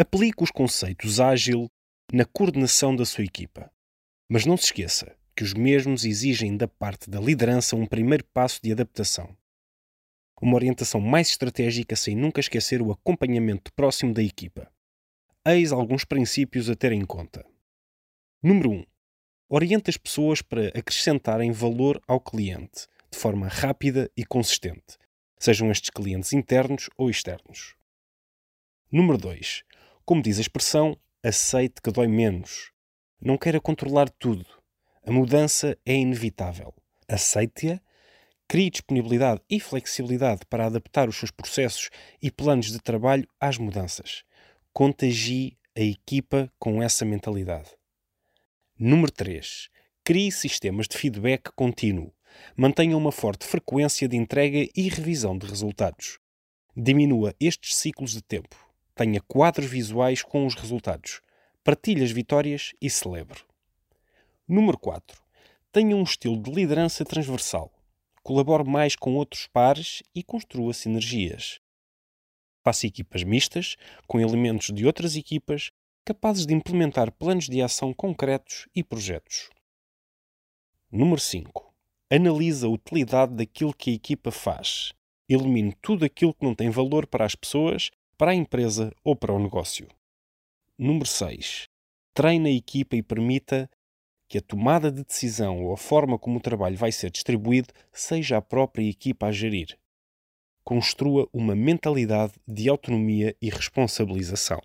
Aplique os conceitos ágil na coordenação da sua equipa. Mas não se esqueça que os mesmos exigem da parte da liderança um primeiro passo de adaptação. Uma orientação mais estratégica sem nunca esquecer o acompanhamento próximo da equipa. Eis alguns princípios a ter em conta. Número 1. Oriente as pessoas para acrescentarem valor ao cliente de forma rápida e consistente, sejam estes clientes internos ou externos. Número 2. Como diz a expressão, aceite que dói menos. Não queira controlar tudo. A mudança é inevitável. Aceite-a, crie disponibilidade e flexibilidade para adaptar os seus processos e planos de trabalho às mudanças. Contagie a equipa com essa mentalidade. Número 3. Crie sistemas de feedback contínuo. Mantenha uma forte frequência de entrega e revisão de resultados. Diminua estes ciclos de tempo. Tenha quadros visuais com os resultados. Partilhe as vitórias e celebre. Número 4. Tenha um estilo de liderança transversal. Colabore mais com outros pares e construa sinergias. Faça equipas mistas, com elementos de outras equipas, capazes de implementar planos de ação concretos e projetos. Número 5. Analise a utilidade daquilo que a equipa faz. Elimine tudo aquilo que não tem valor para as pessoas, para a empresa ou para o negócio. Número 6. Treine a equipa e permita que a tomada de decisão ou a forma como o trabalho vai ser distribuído seja a própria equipa a gerir. Construa uma mentalidade de autonomia e responsabilização.